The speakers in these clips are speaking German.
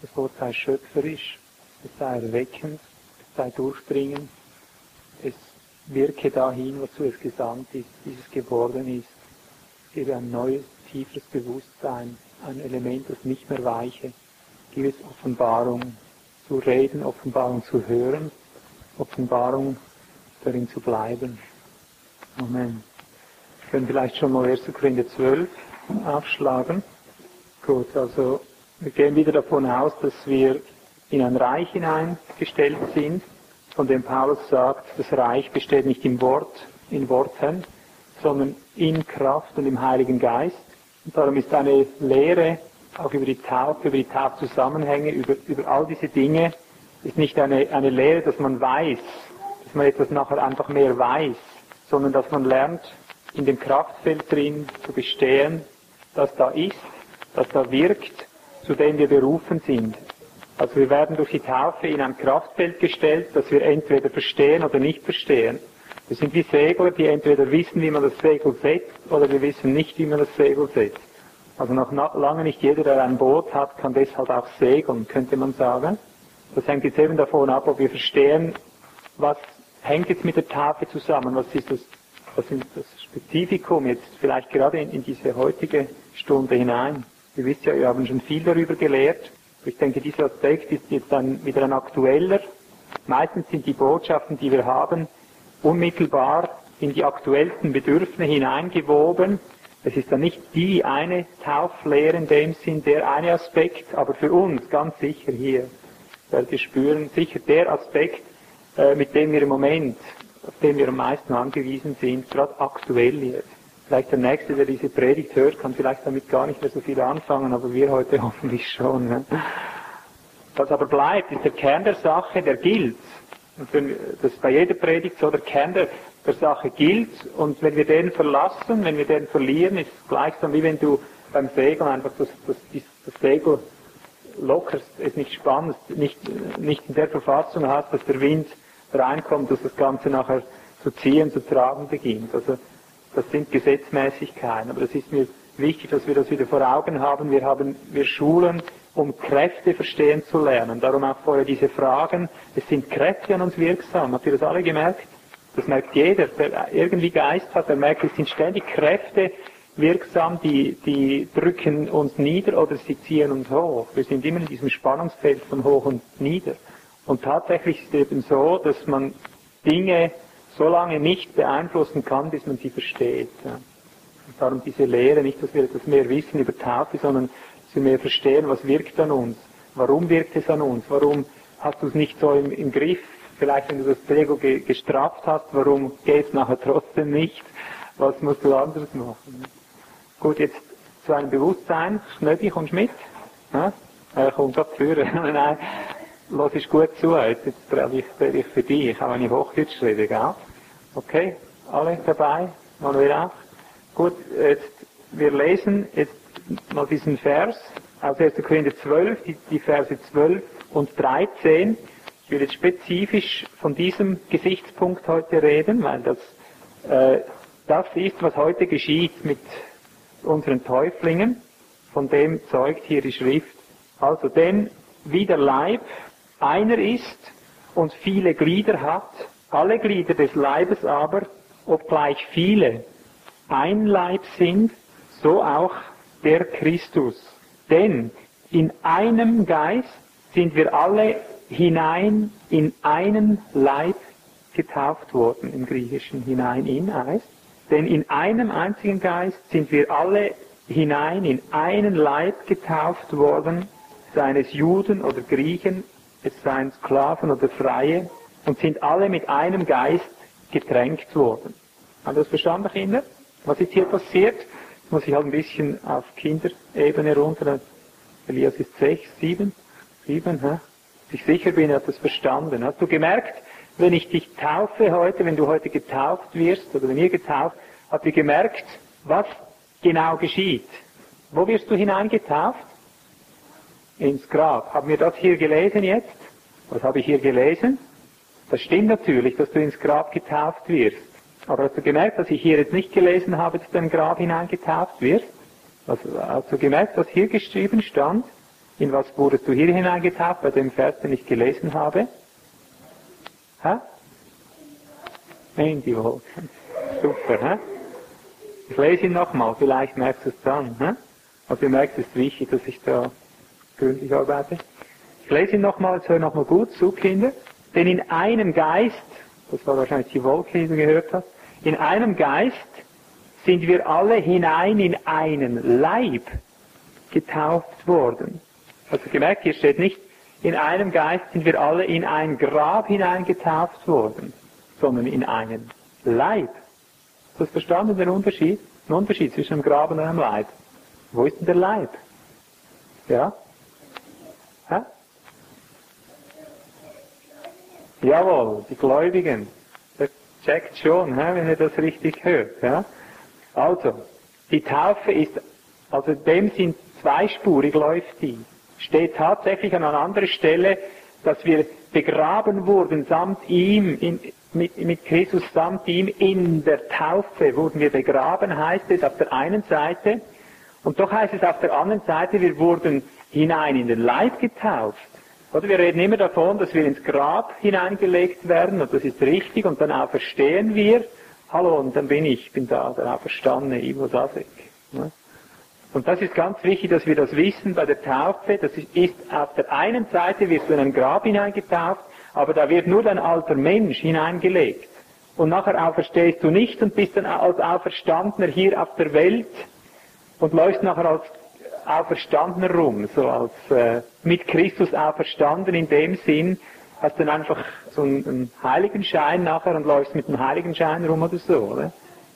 Das Wort sei schöpferisch, es sei erweckend, es sei durchdringend, es wirke dahin, wozu es gesandt ist, dieses geworden ist. Gebe ein neues, tieferes Bewusstsein, ein Element, das nicht mehr weiche. Gib es Offenbarung zu reden, Offenbarung zu hören, Offenbarung darin zu bleiben. Amen. Wir können vielleicht schon mal 1. Korinther 12 aufschlagen. Gut, also wir gehen wieder davon aus, dass wir in ein Reich hineingestellt sind, von dem Paulus sagt, das Reich besteht nicht im Wort, in Worten, sondern in Kraft und im Heiligen Geist. Und darum ist eine Lehre auch über die Taufe, über die Taufzusammenhänge, über, über all diese Dinge, ist nicht eine, eine Lehre, dass man weiß, dass man etwas nachher einfach mehr weiß, sondern dass man lernt, in dem Kraftfeld drin zu bestehen, das da ist, das da wirkt, zu dem wir berufen sind. Also wir werden durch die Taufe in ein Kraftfeld gestellt, das wir entweder verstehen oder nicht verstehen. Wir sind wie Segler, die entweder wissen, wie man das Segel setzt, oder wir wissen nicht, wie man das Segel setzt. Also noch lange nicht jeder, der ein Boot hat, kann deshalb auch segeln, könnte man sagen. Das hängt jetzt eben davon ab, ob wir verstehen, was hängt jetzt mit der Taufe zusammen, was ist das, was ist das Spezifikum jetzt vielleicht gerade in, in diese heutige Stunde hinein. Ihr wisst ja, wir haben schon viel darüber gelehrt. Ich denke, dieser Aspekt ist jetzt dann wieder ein aktueller. Meistens sind die Botschaften, die wir haben, unmittelbar in die aktuellsten Bedürfnisse hineingewoben. Es ist dann nicht die eine Tauflehre in dem Sinn, der eine Aspekt, aber für uns ganz sicher hier, werdet ihr spüren, sicher der Aspekt, äh, mit dem wir im Moment, auf den wir am meisten angewiesen sind, gerade aktuell jetzt. Vielleicht der Nächste, der diese Predigt hört, kann vielleicht damit gar nicht mehr so viel anfangen, aber wir heute hoffentlich schon. Ne? Was aber bleibt, ist der Kern der Sache, der gilt. Und wenn, das ist bei jeder Predigt so, der Kern der, der Sache gilt. Und wenn wir den verlassen, wenn wir den verlieren, ist es gleichsam wie wenn du beim Segeln einfach das, das, das Segel lockerst, es nicht spannst, nicht, nicht in der Verfassung hast, dass der Wind reinkommt, dass das Ganze nachher zu ziehen, zu tragen beginnt. Also das sind Gesetzmäßigkeiten, aber das ist mir wichtig, dass wir das wieder vor Augen haben. Wir haben, wir schulen, um Kräfte verstehen zu lernen. Darum auch vorher diese Fragen. Es sind Kräfte an uns wirksam. Habt ihr das alle gemerkt? Das merkt jeder, der irgendwie Geist hat, der merkt, es sind ständig Kräfte wirksam, die, die drücken uns nieder oder sie ziehen uns hoch. Wir sind immer in diesem Spannungsfeld von hoch und nieder. Und tatsächlich ist es eben so, dass man Dinge so lange nicht beeinflussen kann, bis man sie versteht. Und darum diese Lehre, nicht, dass wir etwas mehr wissen über Taufe, sondern dass wir mehr verstehen, was wirkt an uns. Warum wirkt es an uns? Warum hast du es nicht so im, im Griff? Vielleicht, wenn du das Ego ge gestraft hast, warum geht es nachher trotzdem nicht? Was musst du anderes machen? Gut, jetzt zu einem Bewusstsein. Schnöbi, kommst du mit? Ja? Er kommt gerade. Nein, lass ich gut zu. Jetzt drehe ich, ich für dich, auch wenn ich Hochdeutsch rede, gell? Okay, alle dabei? Manuel auch? Gut, jetzt, wir lesen jetzt mal diesen Vers aus 1. Korinther 12, die, die Verse 12 und 13. Ich will jetzt spezifisch von diesem Gesichtspunkt heute reden, weil das, äh, das ist, was heute geschieht mit unseren Täuflingen. Von dem zeugt hier die Schrift. Also, denn wie der Leib einer ist und viele Glieder hat, alle Glieder des Leibes aber, obgleich viele, ein Leib sind, so auch der Christus. Denn in einem Geist sind wir alle hinein in einen Leib getauft worden, im Griechischen hinein in heißt. Denn in einem einzigen Geist sind wir alle hinein in einen Leib getauft worden, seines Juden oder Griechen, es seien Sklaven oder Freie, und sind alle mit einem Geist getränkt worden. Haben Sie das verstanden, Kinder? Was ist hier passiert? Jetzt muss ich halt ein bisschen auf Kinderebene runter. Elias ist sechs, sieben, sieben, hä? Ich sicher bin, er hat das verstanden. Hast du gemerkt, wenn ich dich taufe heute, wenn du heute getauft wirst, oder wenn ihr getauft, habt ihr gemerkt, was genau geschieht? Wo wirst du hineingetauft? Ins Grab. Haben wir das hier gelesen jetzt? Was habe ich hier gelesen? Das stimmt natürlich, dass du ins Grab getauft wirst. Aber hast du gemerkt, dass ich hier jetzt nicht gelesen habe, dass du in ein Grab hineingetauft wirst? Also, hast du gemerkt, was hier geschrieben stand? In was wurdest du hier hineingetauft, bei dem Vers, den ich gelesen habe? Hä? In die Wolken. Super, hä? Ich lese ihn nochmal, vielleicht merkst du es dann. Hä? Also ihr merkt, es ist wichtig, dass ich da gründlich arbeite. Ich lese ihn nochmal, jetzt hör nochmal gut zu, Kinder. Denn in einem Geist, das war wahrscheinlich die Wolke, die du gehört hast, in einem Geist sind wir alle hinein in einen Leib getauft worden. Also gemerkt, hier steht nicht, in einem Geist sind wir alle in ein Grab hineingetauft worden, sondern in einen Leib. Hast du das verstanden, der Unterschied? Ein Unterschied zwischen einem Grab und einem Leib. Wo ist denn der Leib? Ja? Hä? Jawohl, die Gläubigen. Das checkt schon, hä, wenn ihr das richtig hört. Ja? Also, die Taufe ist, also dem sind zweispurig läuft die. Steht tatsächlich an einer anderen Stelle, dass wir begraben wurden samt ihm, in, mit, mit Christus samt ihm in der Taufe wurden wir begraben, heißt es auf der einen Seite. Und doch heißt es auf der anderen Seite, wir wurden hinein in den Leib getauft. Oder wir reden immer davon, dass wir ins Grab hineingelegt werden, und das ist richtig, und dann auferstehen wir. Hallo, und dann bin ich, bin da, der auferstandene Ivo Sasek. Und das ist ganz wichtig, dass wir das wissen bei der Taufe. Das ist, auf der einen Seite wirst du in ein Grab hineingetauft, aber da wird nur dein alter Mensch hineingelegt. Und nachher auferstehst du nicht und bist dann als Auferstandener hier auf der Welt und läufst nachher als Auferstandener rum, so als äh, mit Christus auferstanden in dem Sinn, hast dann einfach so einen, einen Heiligenschein nachher und läufst mit dem Heiligenschein rum oder so, oder?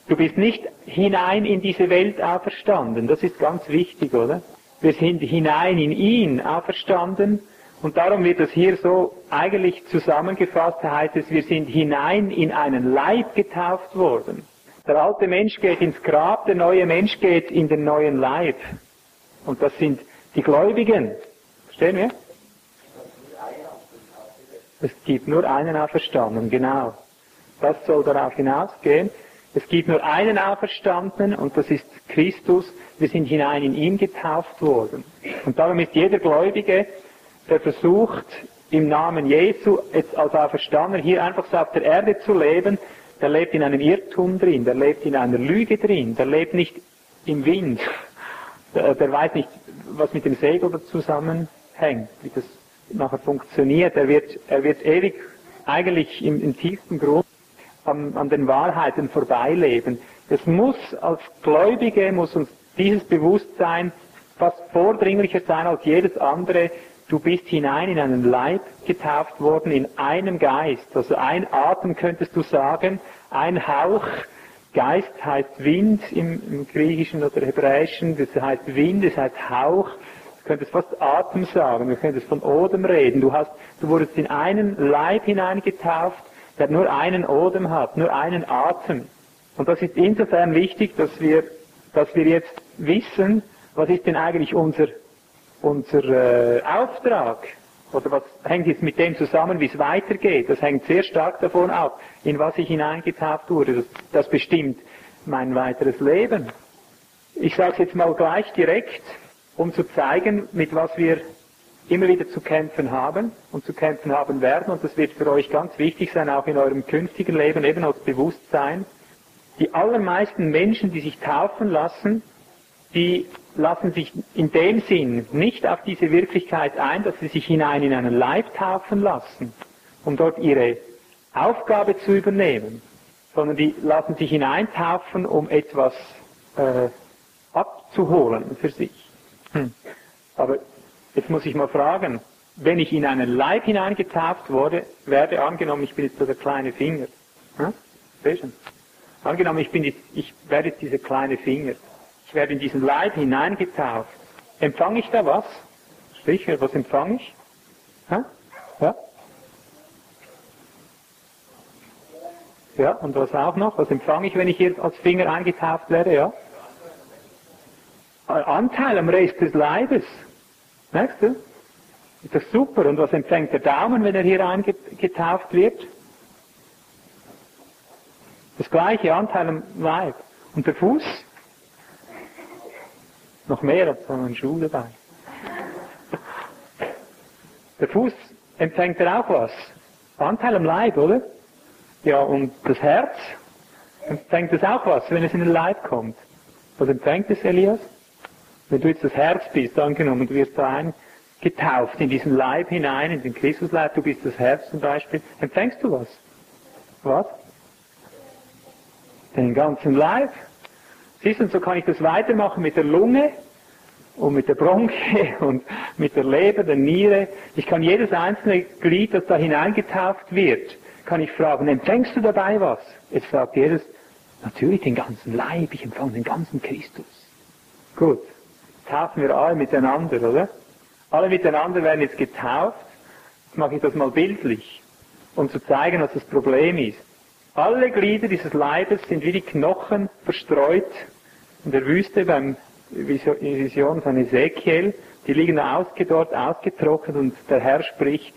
Du bist nicht hinein in diese Welt auferstanden, das ist ganz wichtig, oder? Wir sind hinein in ihn auferstanden und darum wird das hier so eigentlich zusammengefasst, heißt es, wir sind hinein in einen Leib getauft worden. Der alte Mensch geht ins Grab, der neue Mensch geht in den neuen Leib. Und das sind die Gläubigen. Verstehen wir? Es gibt nur einen Auferstandenen, genau. Das soll darauf hinausgehen. Es gibt nur einen Auferstandenen und das ist Christus. Wir sind hinein in ihn getauft worden. Und darum ist jeder Gläubige, der versucht, im Namen Jesu jetzt als Auferstandener hier einfach so auf der Erde zu leben, der lebt in einem Irrtum drin, der lebt in einer Lüge drin, der lebt nicht im Wind, der, der weiß nicht, was mit dem Segel zusammenhängt, wie das nachher funktioniert. Er wird, er wird ewig eigentlich im, im tiefsten Grund an, an den Wahrheiten vorbeileben. Es muss als Gläubige, muss uns dieses Bewusstsein fast vordringlicher sein als jedes andere. Du bist hinein in einen Leib getauft worden, in einem Geist. Also ein Atem könntest du sagen, ein Hauch. Geist heißt Wind im, im Griechischen oder Hebräischen, das heißt Wind, das heißt Hauch. Du könntest fast Atem sagen, du könntest von Odem reden. Du hast, du wurdest in einen Leib hineingetauft, der nur einen Odem hat, nur einen Atem. Und das ist insofern wichtig, dass wir, dass wir jetzt wissen, was ist denn eigentlich unser, unser äh, Auftrag? Oder was hängt jetzt mit dem zusammen, wie es weitergeht? Das hängt sehr stark davon ab, in was ich hineingetauft wurde. Das, das bestimmt mein weiteres Leben. Ich sage es jetzt mal gleich direkt, um zu zeigen, mit was wir immer wieder zu kämpfen haben und zu kämpfen haben werden. Und das wird für euch ganz wichtig sein, auch in eurem künftigen Leben, eben als Bewusstsein. Die allermeisten Menschen, die sich taufen lassen, die lassen sich in dem Sinn nicht auf diese Wirklichkeit ein, dass sie sich hinein in einen Leib taufen lassen, um dort ihre Aufgabe zu übernehmen, sondern die lassen sich hineintaufen, um etwas äh, abzuholen für sich. Hm. Aber jetzt muss ich mal fragen, wenn ich in einen Leib hineingetauft wurde, werde angenommen, ich bin jetzt so der kleine Finger. Hm? Angenommen, ich, bin jetzt, ich werde jetzt dieser kleine Finger ich werde in diesen Leib hineingetauft. Empfange ich da was? Sicher, was empfange ich? Ha? Ja? Ja, und was auch noch? Was empfange ich, wenn ich hier als Finger eingetauft werde? Ja? Anteil am Rest des Leibes. Merkst du? Ist das super? Und was empfängt der Daumen, wenn er hier eingetauft wird? Das gleiche Anteil am Leib. Und der Fuß? Noch mehr als so ein Schuh dabei. Der Fuß empfängt er auch was? Anteil am Leib, oder? Ja, und das Herz empfängt es auch was, wenn es in den Leib kommt. Was empfängt es, Elias? Wenn du jetzt das Herz bist, angenommen, du wirst da eingetauft in diesen Leib hinein, in den Christusleib, du bist das Herz zum Beispiel, empfängst du was? Was? Den ganzen Leib. Siehst du, und so kann ich das weitermachen mit der Lunge und mit der Bronche und mit der Leber, der Niere. Ich kann jedes einzelne Glied, das da hineingetauft wird, kann ich fragen, empfängst du dabei was? Jetzt sagt jedes, natürlich den ganzen Leib, ich empfange den ganzen Christus. Gut, taufen wir alle miteinander, oder? Alle miteinander werden jetzt getauft. Jetzt mache ich das mal bildlich, um zu zeigen, was das Problem ist. Alle Glieder dieses Leibes sind wie die Knochen verstreut in der Wüste beim Vision von Ezekiel. Die liegen ausge, dort ausgetrocknet und der Herr spricht,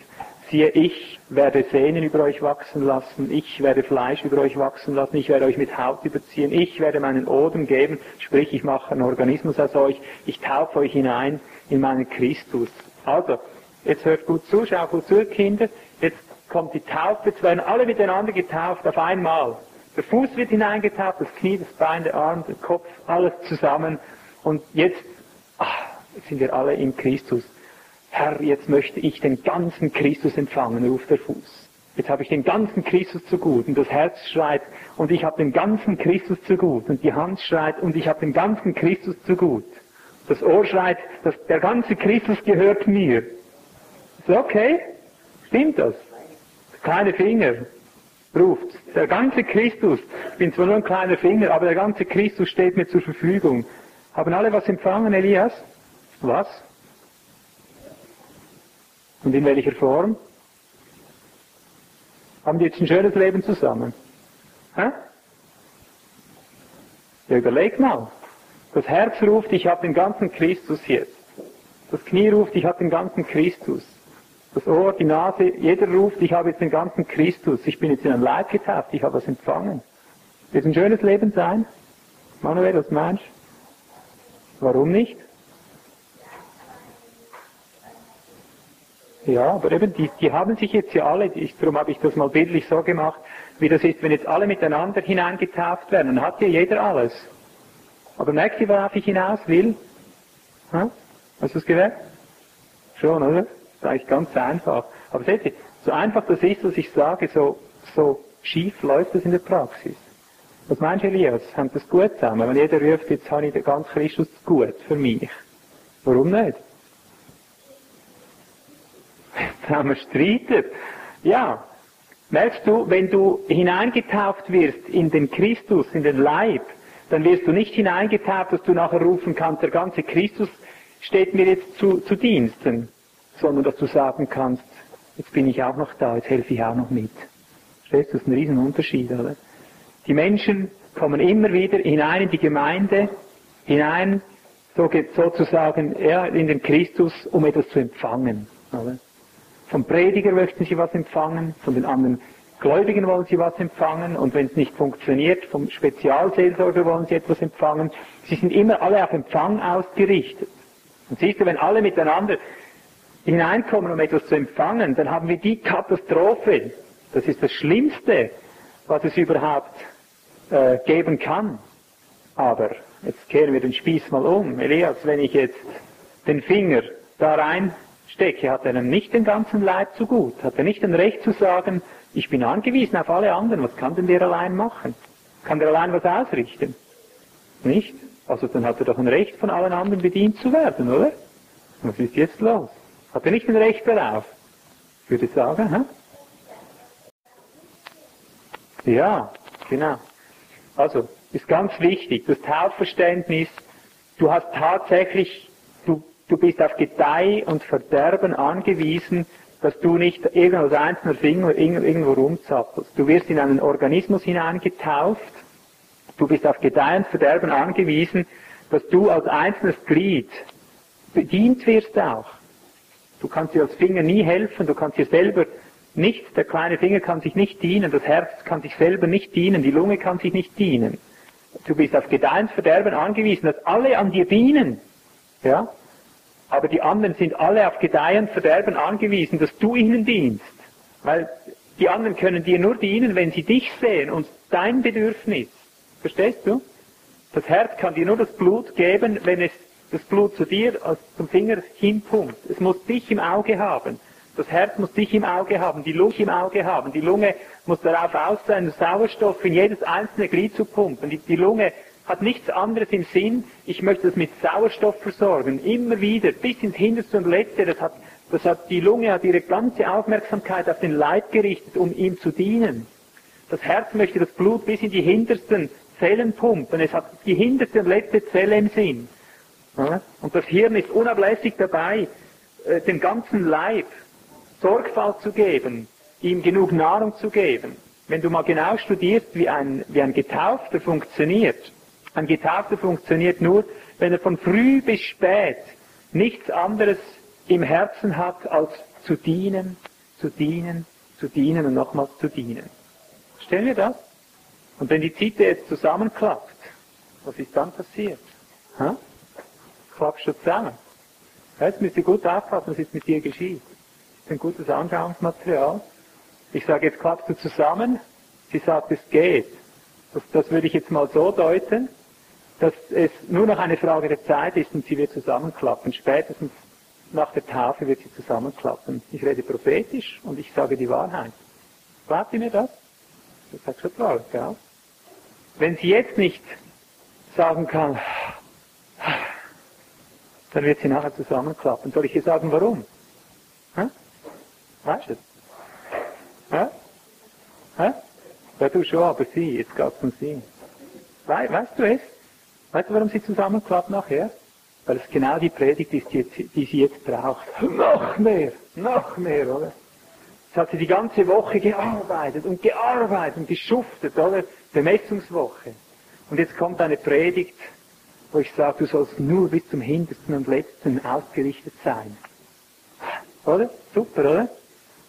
siehe, ich werde Sehnen über euch wachsen lassen, ich werde Fleisch über euch wachsen lassen, ich werde euch mit Haut überziehen, ich werde meinen Odem geben, sprich, ich mache einen Organismus aus euch, ich taufe euch hinein in meinen Christus. Also, jetzt hört gut zu, schau gut zu, Kinder, jetzt kommt die Taufe, jetzt werden alle miteinander getauft auf einmal. Der Fuß wird hineingetauft, das Knie, das Bein, der Arm, der Kopf, alles zusammen. Und jetzt, ach, sind wir alle in Christus. Herr, jetzt möchte ich den ganzen Christus empfangen, ruft der Fuß. Jetzt habe ich den ganzen Christus zu gut. Und das Herz schreit, und ich habe den ganzen Christus zu gut. Und die Hand schreit, und ich habe den ganzen Christus zu gut. Das Ohr schreit, dass der ganze Christus gehört mir. Ist okay? Stimmt das? kleine Finger ruft. Der ganze Christus, ich bin zwar nur ein kleiner Finger, aber der ganze Christus steht mir zur Verfügung. Haben alle was empfangen, Elias? Was? Und in welcher Form? Haben die jetzt ein schönes Leben zusammen? Hä? Ja, überleg mal. Das Herz ruft, ich habe den ganzen Christus jetzt. Das Knie ruft, ich habe den ganzen Christus das Ohr, die Nase, jeder ruft, ich habe jetzt den ganzen Christus, ich bin jetzt in ein Leib getauft, ich habe was empfangen. Wird ein schönes Leben sein? Manuel, meinst du? Warum nicht? Ja, aber eben, die, die haben sich jetzt ja alle, ich, darum habe ich das mal bildlich so gemacht, wie das ist, wenn jetzt alle miteinander hineingetauft werden, dann hat ja jeder alles. Aber merkt ihr, worauf ich hinaus will? Ha? Hast du es gemerkt? Schon, oder? Eigentlich ganz einfach. Aber seht ihr, so einfach das ist, was ich sage, so, so schief läuft das in der Praxis. Was meinst du, Elias? Haben das gut zusammen? Wenn jeder ruft, jetzt habe ich den ganzen Christus gut für mich. Warum nicht? Zusammen streiten. Ja. Merkst du, wenn du hineingetauft wirst in den Christus, in den Leib, dann wirst du nicht hineingetauft, dass du nachher rufen kannst, der ganze Christus steht mir jetzt zu, zu Diensten sondern dass du sagen kannst, jetzt bin ich auch noch da, jetzt helfe ich auch noch mit. Verstehst du, das ist ein Riesenunterschied, oder? Die Menschen kommen immer wieder hinein in die Gemeinde, hinein, so sozusagen, ja, in den Christus, um etwas zu empfangen, oder? Vom Prediger möchten sie was empfangen, von den anderen Gläubigen wollen sie was empfangen und wenn es nicht funktioniert, vom Spezialseelsorger wollen sie etwas empfangen. Sie sind immer alle auf Empfang ausgerichtet. Und siehst du, wenn alle miteinander hineinkommen, um etwas zu empfangen, dann haben wir die Katastrophe. Das ist das Schlimmste, was es überhaupt äh, geben kann. Aber jetzt kehren wir den Spieß mal um. Elias, wenn ich jetzt den Finger da reinstecke, hat er dann nicht den ganzen Leib zu gut. Hat er nicht ein Recht zu sagen, ich bin angewiesen auf alle anderen. Was kann denn der allein machen? Kann der allein was ausrichten? Nicht? Also dann hat er doch ein Recht, von allen anderen bedient zu werden, oder? Was ist jetzt los? Hat er nicht ein Recht darauf? Ich würde sagen, hä? Ja, genau. Also, ist ganz wichtig, das Taufverständnis, du hast tatsächlich, du, du bist auf Gedeih und Verderben angewiesen, dass du nicht irgendwo als einzelner Finger irgendwo rumzappelst. Du wirst in einen Organismus hineingetauft, du bist auf Gedeih und Verderben angewiesen, dass du als einzelnes Glied bedient wirst auch. Du kannst dir als Finger nie helfen, du kannst dir selber nicht, der kleine Finger kann sich nicht dienen, das Herz kann sich selber nicht dienen, die Lunge kann sich nicht dienen. Du bist auf Gedeihensverderben angewiesen, dass alle an dir dienen. Ja? Aber die anderen sind alle auf Gedeihen und Verderben angewiesen, dass du ihnen dienst. Weil die anderen können dir nur dienen, wenn sie dich sehen und dein Bedürfnis. Verstehst du? Das Herz kann dir nur das Blut geben, wenn es das Blut zu dir als zum Finger hinpumpt. Es muss dich im Auge haben. Das Herz muss dich im Auge haben, die Lunge im Auge haben. Die Lunge muss darauf aus sein, Sauerstoff in jedes einzelne Glied zu pumpen. Die, die Lunge hat nichts anderes im Sinn. Ich möchte das mit Sauerstoff versorgen. Immer wieder, bis ins Hinterste und Letzte. Das hat, das hat, die Lunge hat ihre ganze Aufmerksamkeit auf den Leib gerichtet, um ihm zu dienen. Das Herz möchte das Blut bis in die hintersten Zellen pumpen. Es hat die hinterste und letzte Zelle im Sinn. Und das Hirn ist unablässig dabei, äh, dem ganzen Leib Sorgfalt zu geben, ihm genug Nahrung zu geben. Wenn du mal genau studierst, wie ein, wie ein Getaufter funktioniert, ein Getaufter funktioniert nur, wenn er von früh bis spät nichts anderes im Herzen hat, als zu dienen, zu dienen, zu dienen und nochmals zu dienen. Stellen wir das? Und wenn die Zitte jetzt zusammenklappt, was ist dann passiert? Ha? Klappst du zusammen? Jetzt müsst ihr gut aufpassen, was jetzt mit dir geschieht. Das ist ein gutes Anschauungsmaterial. Ich sage, jetzt klappst du zusammen. Sie sagt, es geht. Das, das würde ich jetzt mal so deuten, dass es nur noch eine Frage der Zeit ist und sie wird zusammenklappen. Spätestens nach der Tafel wird sie zusammenklappen. Ich rede prophetisch und ich sage die Wahrheit. Glaubt ihr mir das? Das sagt schon klar, gell? Wenn sie jetzt nicht sagen kann, dann wird sie nachher zusammenklappen. Soll ich ihr sagen, warum? Hä? Weißt du es? Hä? Hä? Ja, du schon, aber sie, jetzt geht's um sie. We weißt du es? Weißt du, warum sie zusammenklappt nachher? Weil es genau die Predigt ist, die, die sie jetzt braucht. Noch mehr, noch mehr, oder? Jetzt hat sie die ganze Woche gearbeitet und gearbeitet und geschuftet, oder? Bemessungswoche. Und jetzt kommt eine Predigt, wo ich sage, du sollst nur bis zum Hintersten und Letzten ausgerichtet sein. Oder? Super, oder?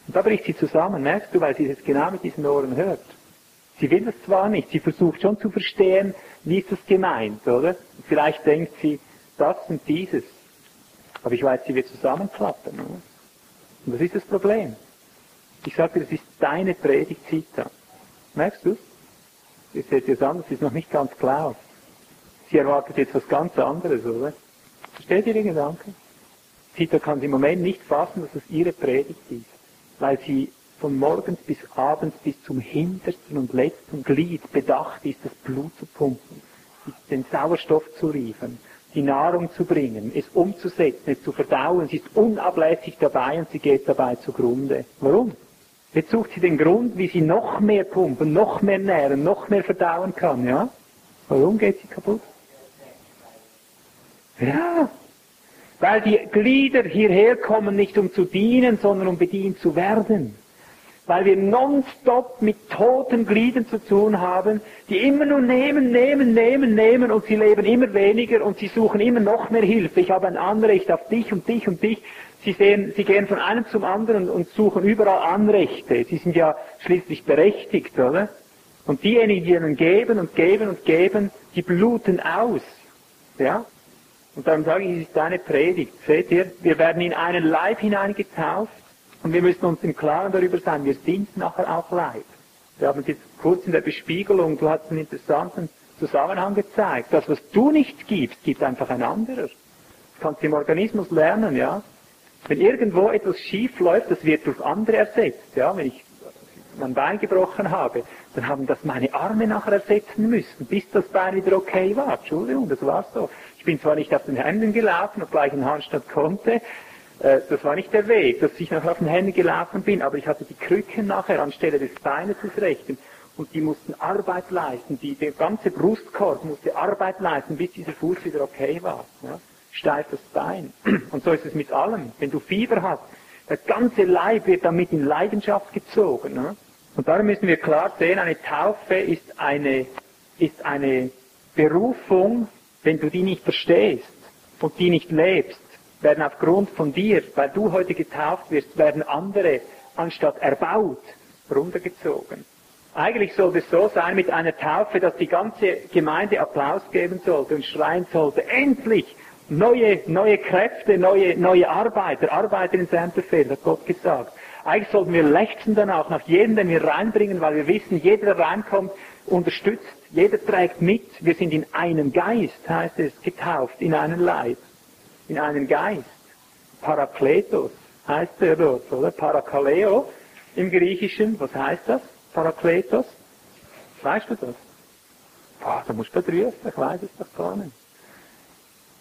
Und da bricht sie zusammen, merkst du, weil sie es genau mit diesen Ohren hört. Sie will das zwar nicht, sie versucht schon zu verstehen, wie ist das gemeint, oder? Und vielleicht denkt sie, das und dieses. Aber ich weiß, sie wird zusammenklappen, oder? Und das ist das Problem. Ich sage dir, das ist deine Predigtzita. Merkst du es? Ihr seht es an, das ist noch nicht ganz klar. Sie erwartet jetzt was ganz anderes, oder? Versteht ihr den Gedanken? Zita kann im Moment nicht fassen, dass es ihre Predigt ist, weil sie von morgens bis abends bis zum hintersten und letzten Glied bedacht ist, das Blut zu pumpen, den Sauerstoff zu liefern, die Nahrung zu bringen, es umzusetzen, es zu verdauen. Sie ist unablässig dabei und sie geht dabei zugrunde. Warum? Jetzt sucht sie den Grund, wie sie noch mehr pumpen, noch mehr nähren, noch mehr verdauen kann, ja? Warum geht sie kaputt? Ja, weil die Glieder hierher kommen nicht um zu dienen, sondern um bedient zu werden weil wir nonstop mit toten Gliedern zu tun haben, die immer nur nehmen, nehmen, nehmen, nehmen und sie leben immer weniger und sie suchen immer noch mehr Hilfe. Ich habe ein Anrecht auf dich und dich und dich. Sie, sehen, sie gehen von einem zum anderen und suchen überall Anrechte. Sie sind ja schließlich berechtigt, oder? Und diejenigen, die ihnen geben und geben und geben, die bluten aus. Ja? Und darum sage ich, es ist eine Predigt. Seht ihr, wir werden in einen Leib hineingetauft und wir müssen uns im Klaren darüber sein, wir sind nachher auch Leib. Wir haben es jetzt kurz in der Bespiegelung, du hast einen interessanten Zusammenhang gezeigt. Das, was du nicht gibst, gibt einfach ein anderer. Das kannst du im Organismus lernen, ja. Wenn irgendwo etwas schief läuft, das wird durch andere ersetzt, ja. Wenn ich mein Bein gebrochen habe, dann haben das meine Arme nachher ersetzen müssen, bis das Bein wieder okay war. Entschuldigung, das war so. Ich bin zwar nicht auf den Händen gelaufen, obgleich ein Handstand konnte, äh, das war nicht der Weg, dass ich nachher auf den Händen gelaufen bin, aber ich hatte die Krücken nachher anstelle des Beines des Rechten und die mussten Arbeit leisten, die, der ganze Brustkorb musste Arbeit leisten, bis dieser Fuß wieder okay war. Ja? Steif das Bein. Und so ist es mit allem. Wenn du Fieber hast, der ganze Leib wird damit in Leidenschaft gezogen. Ne? Und darum müssen wir klar sehen, eine Taufe ist eine, ist eine Berufung, wenn du die nicht verstehst und die nicht lebst, werden aufgrund von dir, weil du heute getauft wirst, werden andere anstatt erbaut, runtergezogen. Eigentlich sollte es so sein mit einer Taufe, dass die ganze Gemeinde Applaus geben sollte und schreien sollte, endlich, neue, neue Kräfte, neue, neue Arbeiter, Arbeiter in Befehl, hat Gott gesagt. Eigentlich sollten wir lechzen danach, nach jedem, den wir reinbringen, weil wir wissen, jeder, der reinkommt, unterstützt, jeder trägt mit. Wir sind in einem Geist, heißt es, getauft, in einen Leib, in einen Geist. Parakletos heißt er dort, oder? Parakaleo im Griechischen, was heißt das? Parakletos? Weißt du das? Boah, da musst du prüfen, ich weiß es doch gar nicht.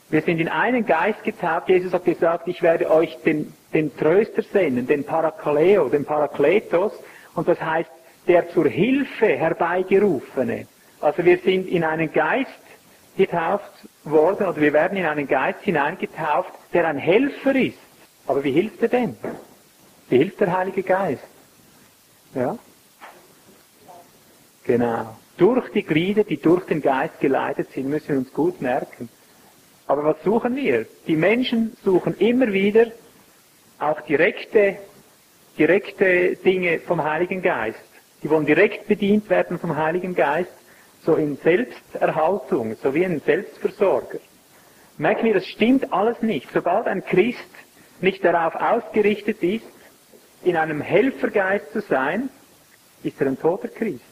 Wir sind in einen Geist getauft. Jesus hat gesagt, ich werde euch den, den Tröster senden, den Parakaleo, den Parakletos. Und das heißt, der zur Hilfe herbeigerufene. Also wir sind in einen Geist getauft worden, oder wir werden in einen Geist hineingetauft, der ein Helfer ist. Aber wie hilft er denn? Wie hilft der Heilige Geist? Ja? Genau. Durch die Glieder, die durch den Geist geleitet sind, müssen wir uns gut merken. Aber was suchen wir? Die Menschen suchen immer wieder auch direkte, direkte Dinge vom Heiligen Geist. Die wollen direkt bedient werden vom Heiligen Geist, so in Selbsterhaltung, so wie ein Selbstversorger. Merken wir, das stimmt alles nicht. Sobald ein Christ nicht darauf ausgerichtet ist, in einem Helfergeist zu sein, ist er ein toter Christ.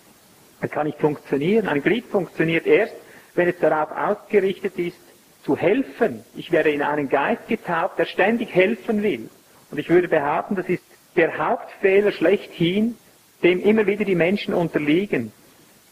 Er kann nicht funktionieren. Ein Glied funktioniert erst, wenn es darauf ausgerichtet ist, zu helfen. Ich werde in einen Geist getauft, der ständig helfen will. Und ich würde behaupten, das ist der Hauptfehler schlechthin, dem immer wieder die Menschen unterliegen.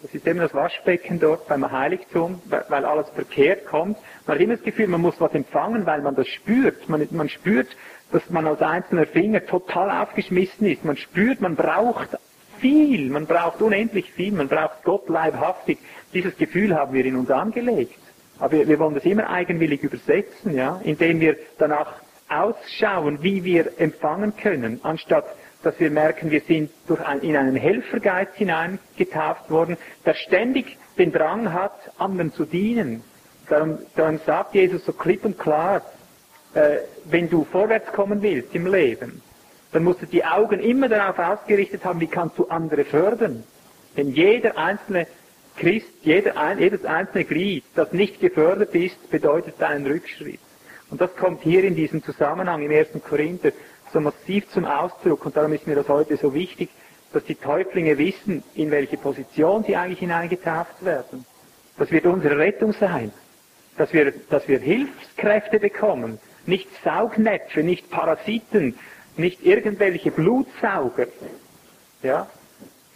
Das ist eben das Waschbecken dort beim Heiligtum, weil alles verkehrt kommt. Man hat immer das Gefühl, man muss was empfangen, weil man das spürt. Man, man spürt, dass man als einzelner Finger total aufgeschmissen ist. Man spürt, man braucht viel, man braucht unendlich viel, man braucht Gott leibhaftig. Dieses Gefühl haben wir in uns angelegt. Aber wir, wir wollen das immer eigenwillig übersetzen, ja, indem wir danach ausschauen, wie wir empfangen können, anstatt dass wir merken, wir sind durch ein, in einen Helfergeist hineingetauft worden, der ständig den Drang hat, anderen zu dienen. Darum, darum sagt Jesus so klipp und klar, äh, wenn du vorwärts kommen willst im Leben, dann musst du die Augen immer darauf ausgerichtet haben, wie kannst du andere fördern. Denn jeder einzelne Christ, jeder, jedes einzelne Glied, das nicht gefördert ist, bedeutet einen Rückschritt. Und das kommt hier in diesem Zusammenhang im 1. Korinther so massiv zum Ausdruck und darum ist mir das heute so wichtig, dass die Täuflinge wissen, in welche Position sie eigentlich hineingetauft werden. Das wird unsere Rettung sein. Dass wir, dass wir Hilfskräfte bekommen. Nicht Saugnäpfe, nicht Parasiten, nicht irgendwelche Blutsauger. Ja?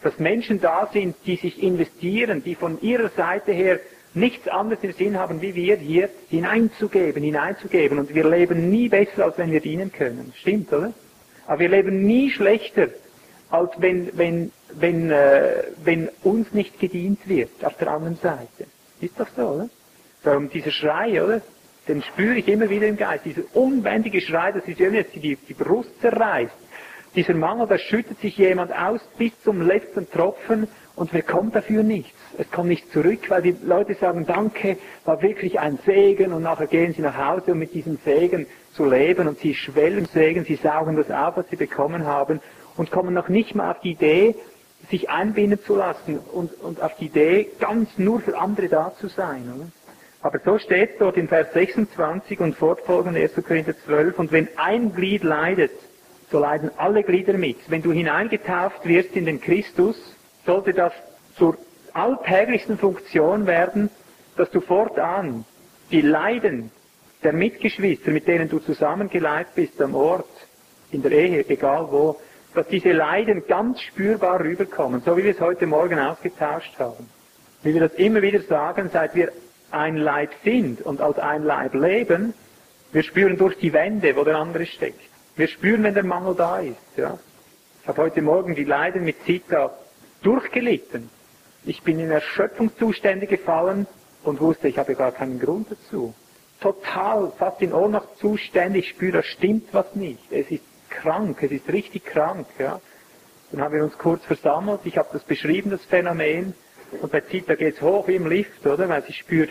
Dass Menschen da sind, die sich investieren, die von ihrer Seite her nichts anderes im Sinn haben, wie wir hier hineinzugeben, hineinzugeben. Und wir leben nie besser, als wenn wir dienen können. Stimmt, oder? Aber wir leben nie schlechter, als wenn, wenn, wenn, äh, wenn uns nicht gedient wird auf der anderen Seite. Ist doch so, oder? Darum dieser Schrei, oder? Den spüre ich immer wieder im Geist. Dieser unbändige Schrei, das ist irgendwie die, die Brust zerreißt. Dieser Mangel, da schüttet sich jemand aus bis zum letzten Tropfen und bekommt dafür nichts. Es kommt nicht zurück, weil die Leute sagen, danke, war wirklich ein Segen und nachher gehen sie nach Hause, um mit diesem Segen zu leben und sie schwellen Segen, sie saugen das auf, was sie bekommen haben und kommen noch nicht mal auf die Idee, sich einbinden zu lassen und, und auf die Idee, ganz nur für andere da zu sein. Oder? Aber so steht dort in Vers 26 und fortfolgend 1. Korinther 12, und wenn ein Glied leidet, so leiden alle Glieder mit. Wenn du hineingetauft wirst in den Christus, sollte das zur alltäglichsten Funktion werden, dass du fortan die Leiden der Mitgeschwister, mit denen du zusammengeleitet bist am Ort, in der Ehe, egal wo, dass diese Leiden ganz spürbar rüberkommen, so wie wir es heute Morgen ausgetauscht haben. Wie wir das immer wieder sagen, seit wir ein Leib sind und als ein Leib leben, wir spüren durch die Wände, wo der andere steckt. Wir spüren, wenn der Mangel da ist. Ja. Ich habe heute Morgen die Leiden mit Zita durchgelitten. Ich bin in Erschöpfungszustände gefallen und wusste, ich habe gar keinen Grund dazu. Total, fast in Ohnmachtszustände, ich spüre, da stimmt was nicht. Es ist krank, es ist richtig krank. Ja. Dann haben wir uns kurz versammelt, ich habe das beschrieben, das Phänomen. Und bei Zita geht es hoch wie im Lift, oder? Weil sie spürt,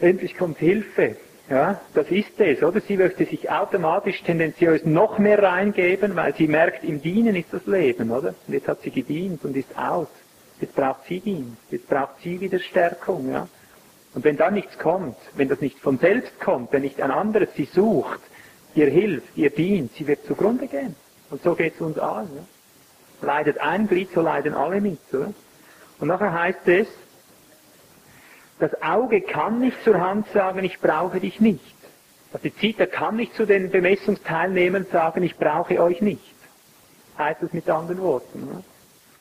endlich kommt Hilfe. Ja, das ist es, oder? Sie möchte sich automatisch tendenziös noch mehr reingeben, weil sie merkt, im Dienen ist das Leben, oder? Und jetzt hat sie gedient und ist aus. Jetzt braucht sie Dienst, jetzt braucht sie wieder Stärkung, ja. Und wenn da nichts kommt, wenn das nicht von selbst kommt, wenn nicht ein anderes sie sucht, ihr hilft, ihr dient, sie wird zugrunde gehen. Und so geht es uns allen. Ne? Leidet ein Glied, so leiden alle mit. Oder? Und nachher heißt es, das Auge kann nicht zur Hand sagen, ich brauche dich nicht. Also die Zita kann nicht zu den Bemessungsteilnehmern sagen, ich brauche euch nicht. Heißt das mit anderen Worten. Ne?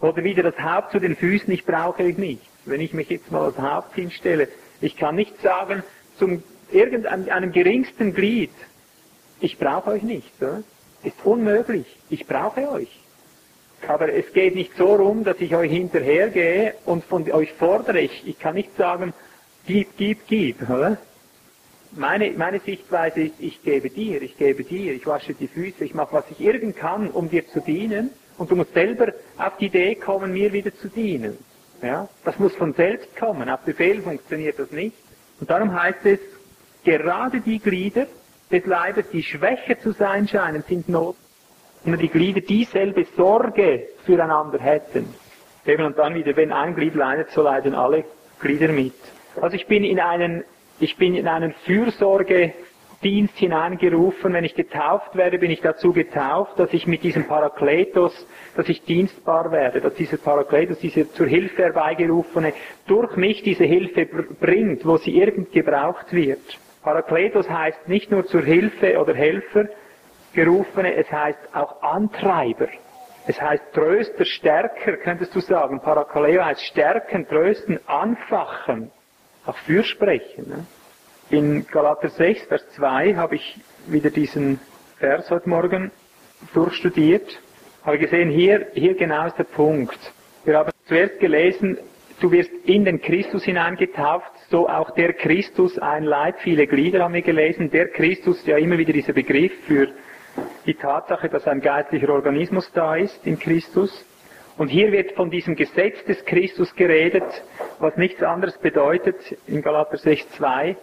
Oder wieder das Haupt zu den Füßen, ich brauche euch nicht. Wenn ich mich jetzt mal als Haupt hinstelle, ich kann nicht sagen zum irgendeinem geringsten Glied, ich brauche euch nicht. Oder? Ist unmöglich. Ich brauche euch. Aber es geht nicht so rum, dass ich euch hinterhergehe und von euch fordere. Ich, ich kann nicht sagen, gib, gib, gib. Oder? Meine, meine Sichtweise ist, ich gebe dir, ich gebe dir, ich wasche die Füße, ich mache, was ich irgend kann, um dir zu dienen. Und du musst selber auf die Idee kommen, mir wieder zu dienen. Ja? Das muss von selbst kommen. Auf Befehl funktioniert das nicht. Und darum heißt es, gerade die Glieder des Leibes, die schwächer zu sein scheinen, sind not. Und die Glieder dieselbe Sorge füreinander hätten. Eben und dann wieder, wenn ein Glied leidet, so leiden alle Glieder mit. Also ich bin in einen, ich bin in einen Fürsorgedienst hineingerufen. Wenn ich getauft werde, bin ich dazu getauft, dass ich mit diesem Parakletos, dass ich dienstbar werde, dass dieser Parakletos, diese zur Hilfe herbeigerufene, durch mich diese Hilfe bringt, wo sie irgend gebraucht wird. Parakletos heißt nicht nur zur Hilfe oder Helfer gerufene, es heißt auch Antreiber. Es heißt Tröster, Stärker, könntest du sagen. Parakaleo heißt stärken, trösten, anfachen, auch fürsprechen. Ne? In Galater 6, Vers 2 habe ich wieder diesen Vers heute Morgen durchstudiert. Habe gesehen, hier, hier genau ist der Punkt. Wir haben zuerst gelesen, du wirst in den Christus hineingetauft, so auch der Christus ein Leib, viele Glieder haben wir gelesen. Der Christus, ja immer wieder dieser Begriff für die Tatsache, dass ein geistlicher Organismus da ist in Christus. Und hier wird von diesem Gesetz des Christus geredet, was nichts anderes bedeutet in Galater 6.2 als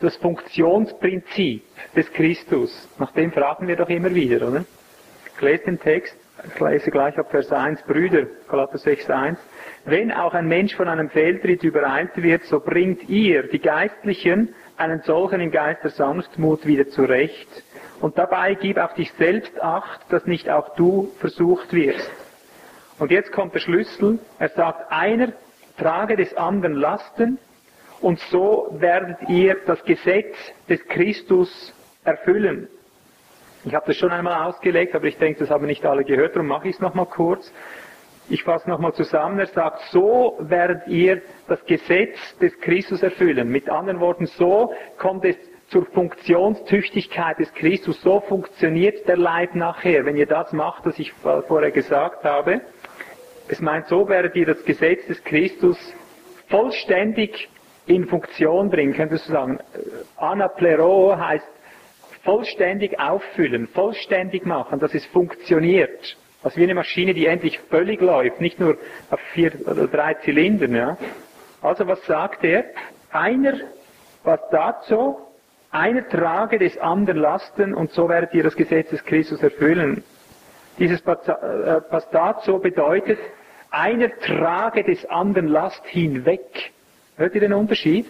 das Funktionsprinzip des Christus. Nach dem fragen wir doch immer wieder, oder? Ich lese den Text, ich lese gleich ab Vers 1, Brüder, Galater 6.1. Wenn auch ein Mensch von einem Fehltritt übereilt wird, so bringt ihr, die Geistlichen, einen solchen im Geist der Sanftmut wieder zurecht. Und dabei gib auf dich selbst acht, dass nicht auch du versucht wirst. Und jetzt kommt der Schlüssel. Er sagt, einer trage des anderen Lasten und so werdet ihr das Gesetz des Christus erfüllen. Ich habe das schon einmal ausgelegt, aber ich denke, das haben nicht alle gehört, darum mache ich es nochmal kurz. Ich fasse nochmal zusammen. Er sagt, so werdet ihr das Gesetz des Christus erfüllen. Mit anderen Worten, so kommt es zur Funktionstüchtigkeit des Christus. So funktioniert der Leib nachher, wenn ihr das macht, was ich vorher gesagt habe. Es meint, so werdet ihr das Gesetz des Christus vollständig in Funktion bringen. Könntest du sagen, anaplero heißt vollständig auffüllen, vollständig machen, dass es funktioniert. Also wie eine Maschine, die endlich völlig läuft, nicht nur auf vier oder drei Zylindern. Ja. Also was sagt er? Einer, was dazu? Einer trage des anderen Lasten und so werdet ihr das Gesetz des Christus erfüllen. Dieses Pastazo äh, bedeutet, einer trage des anderen Last hinweg. Hört ihr den Unterschied?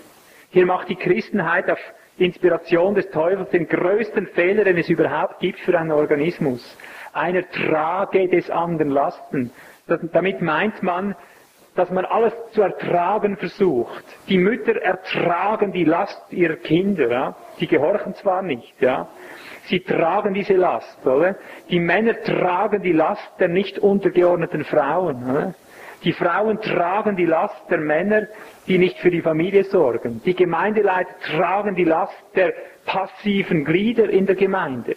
Hier macht die Christenheit auf Inspiration des Teufels den größten Fehler, den es überhaupt gibt für einen Organismus einer trage des anderen Lasten. Das, damit meint man, dass man alles zu ertragen versucht. Die Mütter ertragen die Last ihrer Kinder, ja? die gehorchen zwar nicht, ja. Sie tragen diese Last, oder? Die Männer tragen die Last der nicht untergeordneten Frauen, oder? Die Frauen tragen die Last der Männer, die nicht für die Familie sorgen. Die Gemeindeleiter tragen die Last der passiven Glieder in der Gemeinde.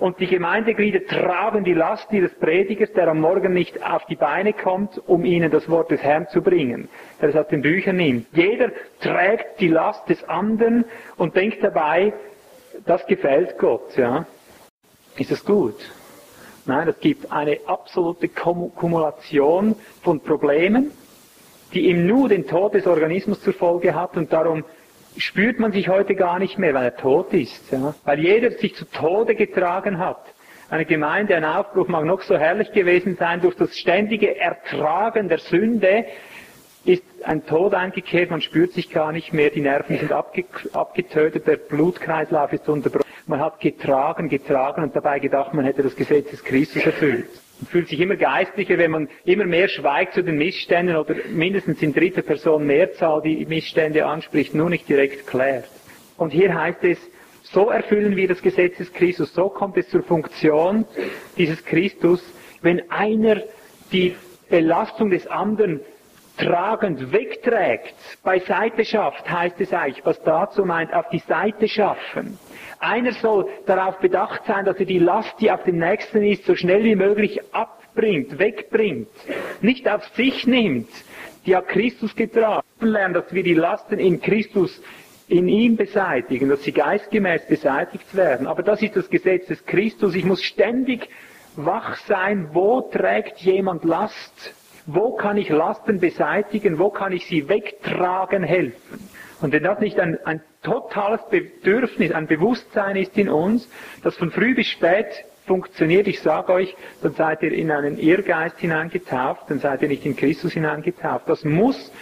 Und die Gemeindeglieder tragen die Last ihres Predigers, der am Morgen nicht auf die Beine kommt, um ihnen das Wort des Herrn zu bringen, der es aus den Büchern nimmt. Jeder trägt die Last des anderen und denkt dabei, das gefällt Gott. Ja? Ist das gut? Nein, es gibt eine absolute Kumulation von Problemen, die im Nu den Tod des Organismus zur Folge hat und darum spürt man sich heute gar nicht mehr, weil er tot ist. Ja? Weil jeder sich zu Tode getragen hat. Eine Gemeinde, ein Aufbruch mag noch so herrlich gewesen sein, durch das ständige Ertragen der Sünde ist ein Tod eingekehrt, man spürt sich gar nicht mehr, die Nerven sind abge abgetötet, der Blutkreislauf ist unterbrochen. Man hat getragen, getragen und dabei gedacht, man hätte das Gesetz des Christus erfüllt. Man fühlt sich immer geistlicher, wenn man immer mehr schweigt zu den Missständen oder mindestens in dritter Person Mehrzahl die Missstände anspricht, nur nicht direkt klärt. Und hier heißt es, so erfüllen wir das Gesetz des Christus, so kommt es zur Funktion dieses Christus, wenn einer die Belastung des anderen tragend wegträgt, beiseite schafft, heißt es eigentlich, was dazu meint, auf die Seite schaffen. Einer soll darauf bedacht sein, dass er die Last, die auf dem Nächsten ist, so schnell wie möglich abbringt, wegbringt, nicht auf sich nimmt, die hat Christus getragen. Lernen, dass wir die Lasten in Christus in ihm beseitigen, dass sie geistgemäß beseitigt werden. Aber das ist das Gesetz des Christus. Ich muss ständig wach sein, wo trägt jemand Last? Wo kann ich Lasten beseitigen? Wo kann ich sie wegtragen helfen? Und wenn das nicht ein, ein totales Bedürfnis, ein Bewusstsein ist in uns, das von früh bis spät funktioniert, ich sage euch, dann seid ihr in einen Irrgeist hineingetauft, dann seid ihr nicht in Christus hineingetauft. Das muss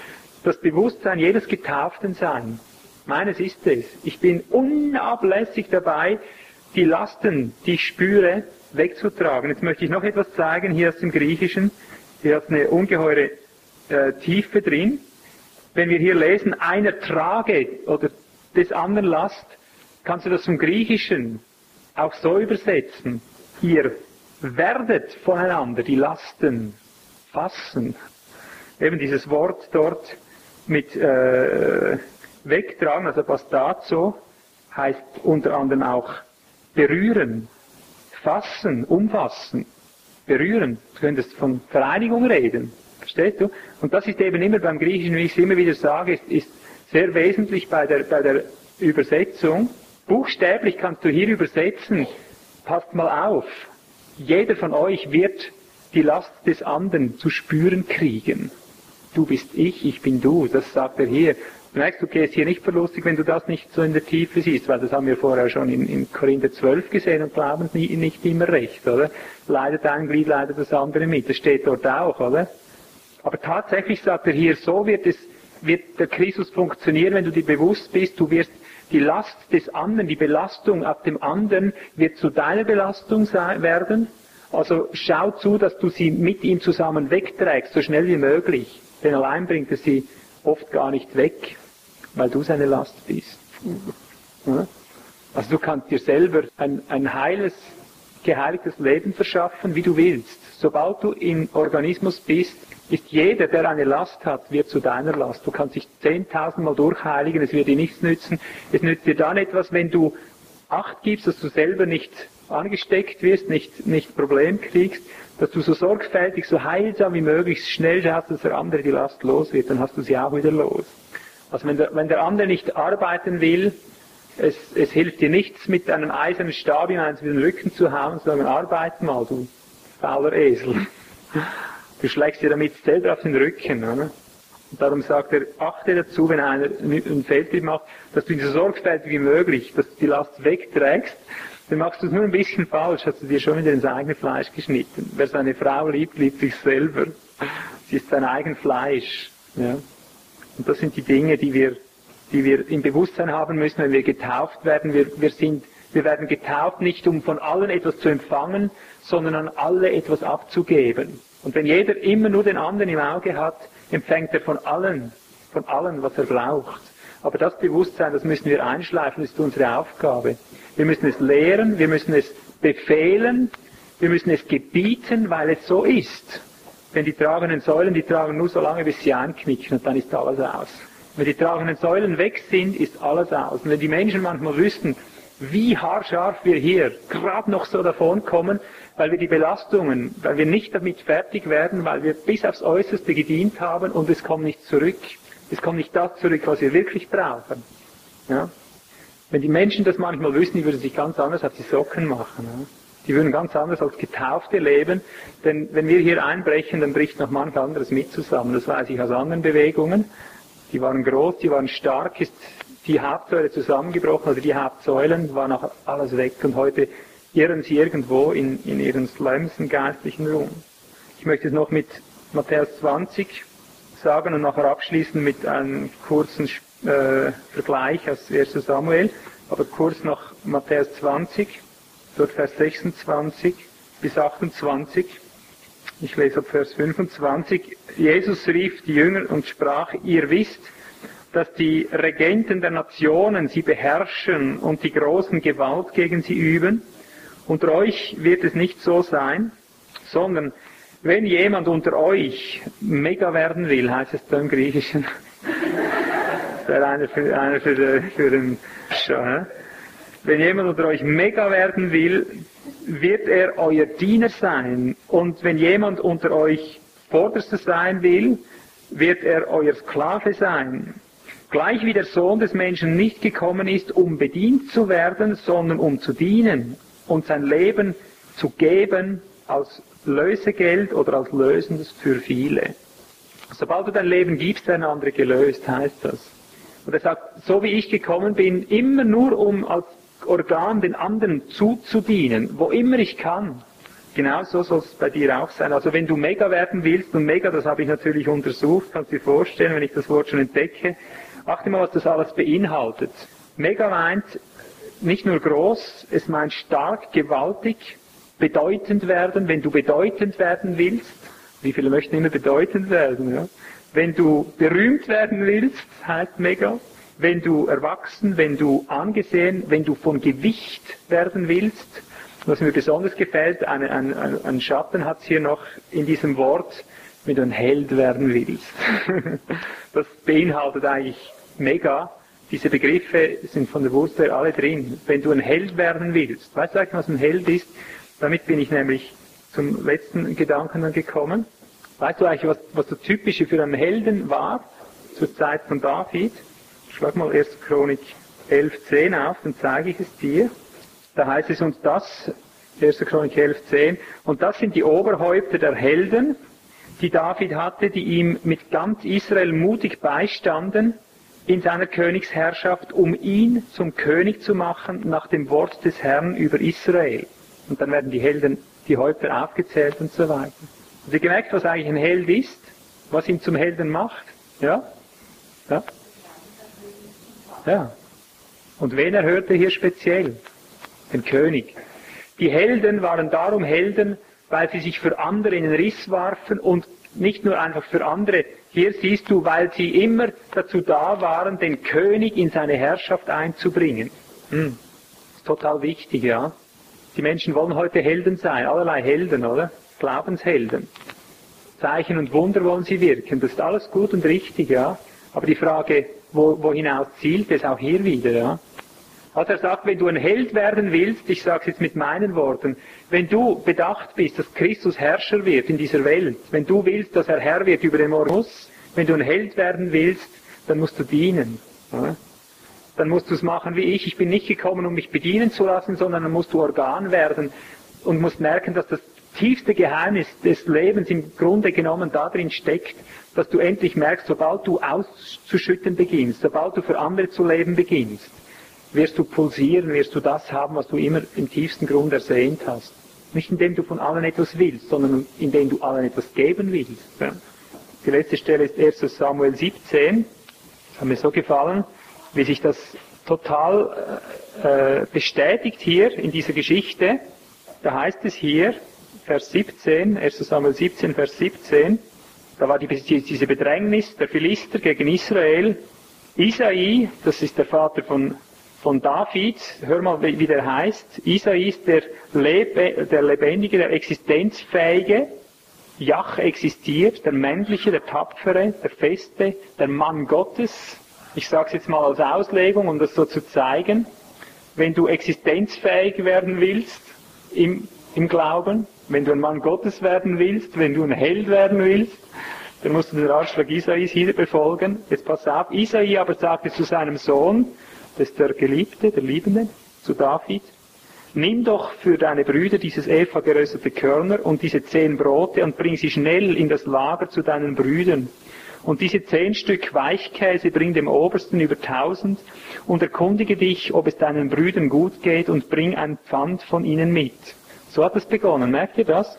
das Bewusstsein jedes Getauften sein. Meines ist es. Ich bin unablässig dabei, die Lasten, die ich spüre, wegzutragen. Jetzt möchte ich noch etwas zeigen hier aus dem Griechischen. Hier hat eine ungeheure äh, Tiefe drin. Wenn wir hier lesen, einer trage oder des anderen Last, kannst du das zum Griechischen auch so übersetzen. Ihr werdet voneinander die Lasten fassen. Eben dieses Wort dort mit äh, wegtragen, also was dazu heißt unter anderem auch berühren, fassen, umfassen, berühren. Du könntest von Vereinigung reden. Verstehst du? Und das ist eben immer beim Griechischen, wie ich es immer wieder sage, ist, ist sehr wesentlich bei der, bei der Übersetzung. Buchstäblich kannst du hier übersetzen, passt mal auf, jeder von euch wird die Last des anderen zu spüren kriegen. Du bist ich, ich bin du, das sagt er hier. Du merkst, du gehst hier nicht verlustig, wenn du das nicht so in der Tiefe siehst, weil das haben wir vorher schon in, in Korinther 12 gesehen und glauben nie, nicht immer recht, oder? Leidet ein Glied, leidet das andere mit. Das steht dort auch, oder? Aber tatsächlich sagt er hier, so wird es, wird der Christus funktionieren, wenn du dir bewusst bist, du wirst die Last des anderen, die Belastung auf dem anderen wird zu deiner Belastung sein, werden. Also schau zu, dass du sie mit ihm zusammen wegträgst, so schnell wie möglich. Denn allein bringt er sie oft gar nicht weg weil du seine Last bist. Also du kannst dir selber ein, ein heiles, geheiligtes Leben verschaffen, wie du willst. Sobald du im Organismus bist, ist jeder, der eine Last hat, wird zu deiner Last. Du kannst dich zehntausendmal durchheiligen, es wird dir nichts nützen. Es nützt dir dann etwas, wenn du Acht gibst, dass du selber nicht angesteckt wirst, nicht, nicht Problem kriegst, dass du so sorgfältig, so heilsam wie möglich schnell schaust, dass der andere die Last los wird, dann hast du sie auch wieder los. Also wenn der, wenn der andere nicht arbeiten will, es, es hilft dir nichts, mit einem eisernen Stab in den Rücken zu hauen, sondern arbeite mal, du fauler Esel. Du schlägst dir damit selber auf den Rücken. Oder? Und darum sagt er, achte dazu, wenn einer einen Feldtrieb macht, dass du ihn so sorgfältig wie möglich, dass du die Last wegträgst, dann machst du es nur ein bisschen falsch, hast du dir schon wieder ins eigene Fleisch geschnitten. Wer seine Frau liebt, liebt sich selber. Sie ist sein eigen Fleisch. Ja. Und das sind die Dinge, die wir, die wir im Bewusstsein haben müssen, wenn wir getauft werden. Wir, wir, sind, wir werden getauft nicht, um von allen etwas zu empfangen, sondern an alle etwas abzugeben. Und wenn jeder immer nur den anderen im Auge hat, empfängt er von allen, von allen, was er braucht. Aber das Bewusstsein, das müssen wir einschleifen, ist unsere Aufgabe. Wir müssen es lehren, wir müssen es befehlen, wir müssen es gebieten, weil es so ist. Denn die tragenden Säulen, die tragen nur so lange, bis sie einknicken und dann ist alles aus. Wenn die tragenden Säulen weg sind, ist alles aus. Und wenn die Menschen manchmal wüssten, wie haarscharf wir hier gerade noch so davon kommen, weil wir die Belastungen, weil wir nicht damit fertig werden, weil wir bis aufs Äußerste gedient haben und es kommt nicht zurück. Es kommt nicht das zurück, was wir wirklich brauchen. Ja? Wenn die Menschen das manchmal wüssten, die würden sich ganz anders auf die Socken machen. Ja? Die würden ganz anders als Getaufte leben, denn wenn wir hier einbrechen, dann bricht noch manch anderes mit zusammen. Das weiß ich aus anderen Bewegungen. Die waren groß, die waren stark, ist die Hauptsäule zusammengebrochen, also die Hauptsäulen, war noch alles weg und heute irren sie irgendwo in, in ihren schlimmsten geistlichen Ruhm. Ich möchte es noch mit Matthäus 20 sagen und nachher abschließen mit einem kurzen äh, Vergleich aus 1 Samuel, aber kurz nach Matthäus 20, dort Vers 26 bis 28. Ich lese ab Vers 25. Jesus rief die Jünger und sprach, ihr wisst, dass die Regenten der Nationen sie beherrschen und die großen Gewalt gegen sie üben. Unter euch wird es nicht so sein, sondern wenn jemand unter euch mega werden will, heißt es da im Griechischen, das einer für, einer für, für den Schau, wenn jemand unter euch mega werden will, wird er euer Diener sein. Und wenn jemand unter euch Vorderster sein will, wird er euer Sklave sein. Gleich wie der Sohn des Menschen nicht gekommen ist, um bedient zu werden, sondern um zu dienen und sein Leben zu geben als Lösegeld oder als Lösendes für viele. Sobald du dein Leben gibst, werden andere gelöst, heißt das. Und er sagt, so wie ich gekommen bin, immer nur um als Organ den anderen zuzudienen, wo immer ich kann. Genau so soll es bei dir auch sein. Also wenn du mega werden willst, und mega, das habe ich natürlich untersucht, kannst du dir vorstellen, wenn ich das Wort schon entdecke, achte mal, was das alles beinhaltet. Mega meint nicht nur groß, es meint stark, gewaltig, bedeutend werden. Wenn du bedeutend werden willst, wie viele möchten immer bedeutend werden, ja? Wenn du berühmt werden willst, heißt mega. Wenn du erwachsen, wenn du angesehen, wenn du von Gewicht werden willst, was mir besonders gefällt, ein, ein, ein Schatten hat es hier noch in diesem Wort, wenn du ein Held werden willst. das beinhaltet eigentlich mega. Diese Begriffe sind von der Wurst her alle drin. Wenn du ein Held werden willst, weißt du eigentlich, was ein Held ist? Damit bin ich nämlich zum letzten Gedanken dann gekommen. Weißt du eigentlich, was, was das Typische für einen Helden war zur Zeit von David? Schlag mal 1. Chronik 11.10 auf, dann zeige ich es dir. Da heißt es uns das, 1. Chronik 11.10, und das sind die Oberhäupter der Helden, die David hatte, die ihm mit ganz Israel mutig beistanden in seiner Königsherrschaft, um ihn zum König zu machen nach dem Wort des Herrn über Israel. Und dann werden die Helden, die Häupter aufgezählt und so weiter. Habt ihr gemerkt, was eigentlich ein Held ist? Was ihn zum Helden macht? Ja? Ja? Ja. Und wen erhörte hier speziell? Den König. Die Helden waren darum Helden, weil sie sich für andere in den Riss warfen und nicht nur einfach für andere. Hier siehst du, weil sie immer dazu da waren, den König in seine Herrschaft einzubringen. Hm. ist total wichtig, ja. Die Menschen wollen heute Helden sein, allerlei Helden, oder? Glaubenshelden. Zeichen und Wunder wollen sie wirken. Das ist alles gut und richtig, ja. Aber die Frage, wo, wo hinaus zielt, ist auch hier wieder, ja. Also er sagt, wenn du ein Held werden willst, ich sage es jetzt mit meinen Worten, wenn du bedacht bist, dass Christus Herrscher wird in dieser Welt, wenn du willst, dass er Herr wird über den Mormus, wenn du ein Held werden willst, dann musst du dienen. Ja dann musst du es machen wie ich. Ich bin nicht gekommen, um mich bedienen zu lassen, sondern dann musst du Organ werden und musst merken, dass das tiefste Geheimnis des Lebens im Grunde genommen darin steckt, dass du endlich merkst, sobald du auszuschütten beginnst, sobald du für andere zu leben beginnst, wirst du pulsieren, wirst du das haben, was du immer im tiefsten Grund ersehnt hast. Nicht indem du von allen etwas willst, sondern indem du allen etwas geben willst. Die letzte Stelle ist 1 Samuel 17. Das hat mir so gefallen wie sich das total äh, bestätigt hier in dieser Geschichte. Da heißt es hier, Vers 17, 1 Samuel 17, Vers 17, da war die, diese Bedrängnis der Philister gegen Israel. Isai, das ist der Vater von, von David, hör mal, wie der heißt. Isai ist der, Lebe, der Lebendige, der Existenzfähige. Jach existiert, der Männliche, der Tapfere, der Feste, der Mann Gottes, ich sage es jetzt mal als Auslegung, um das so zu zeigen, wenn du existenzfähig werden willst im, im Glauben, wenn du ein Mann Gottes werden willst, wenn du ein Held werden willst, dann musst du den Ratschlag Isais hier befolgen. Jetzt pass auf, Isai aber sagte zu seinem Sohn, das ist der Geliebte, der Liebende, zu David, nimm doch für deine Brüder dieses Eva geröstete Körner und diese zehn Brote und bring sie schnell in das Lager zu deinen Brüdern. Und diese zehn Stück Weichkäse bring dem Obersten über tausend und erkundige dich, ob es deinen Brüdern gut geht und bring ein Pfand von ihnen mit. So hat es begonnen. Merkt ihr das?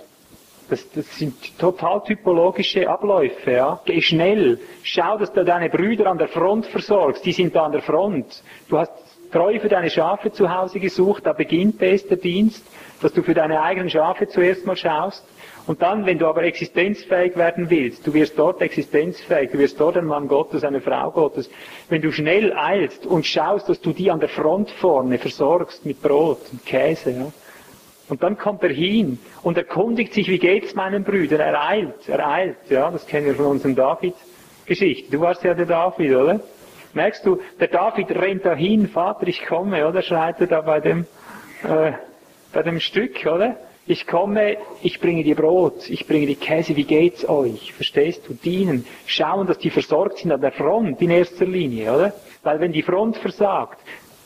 Das, das sind total typologische Abläufe, ja. Geh schnell. Schau, dass du deine Brüder an der Front versorgst. Die sind da an der Front. Du hast treu für deine Schafe zu Hause gesucht. Da beginnt der Dienst, dass du für deine eigenen Schafe zuerst mal schaust. Und dann, wenn du aber existenzfähig werden willst, du wirst dort existenzfähig, du wirst dort ein Mann Gottes, eine Frau Gottes, wenn du schnell eilst und schaust, dass du die an der Front vorne versorgst mit Brot und Käse, ja. Und dann kommt er hin und erkundigt sich, wie geht's meinen Brüdern? Er eilt, er eilt, ja, das kennen wir von unseren David-Geschichten. Du warst ja der David, oder? Merkst du, der David rennt dahin, Vater, ich komme, oder? Schreit er da bei dem, äh, bei dem Stück, oder? Ich komme, ich bringe dir Brot, ich bringe dir Käse, wie geht's euch? Verstehst du? Dienen, schauen, dass die versorgt sind an der Front in erster Linie, oder? Weil wenn die Front versagt,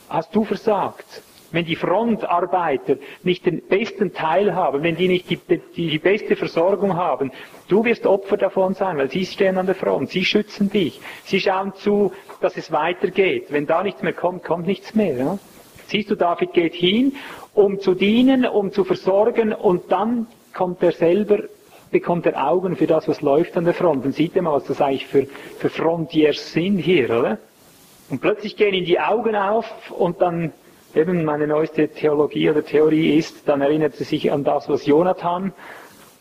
hast du versagt. Wenn die Frontarbeiter nicht den besten Teil haben, wenn die nicht die, die, die beste Versorgung haben, du wirst Opfer davon sein, weil sie stehen an der Front, sie schützen dich, sie schauen zu, dass es weitergeht. Wenn da nichts mehr kommt, kommt nichts mehr. Ja? Siehst du, David geht hin um zu dienen, um zu versorgen und dann kommt er selber, bekommt er Augen für das, was läuft an der Front. Und sieht er mal, was das eigentlich für, für Frontiers sind hier, oder? Und plötzlich gehen ihm die Augen auf und dann, eben meine neueste Theologie oder Theorie ist, dann erinnert er sich an das, was Jonathan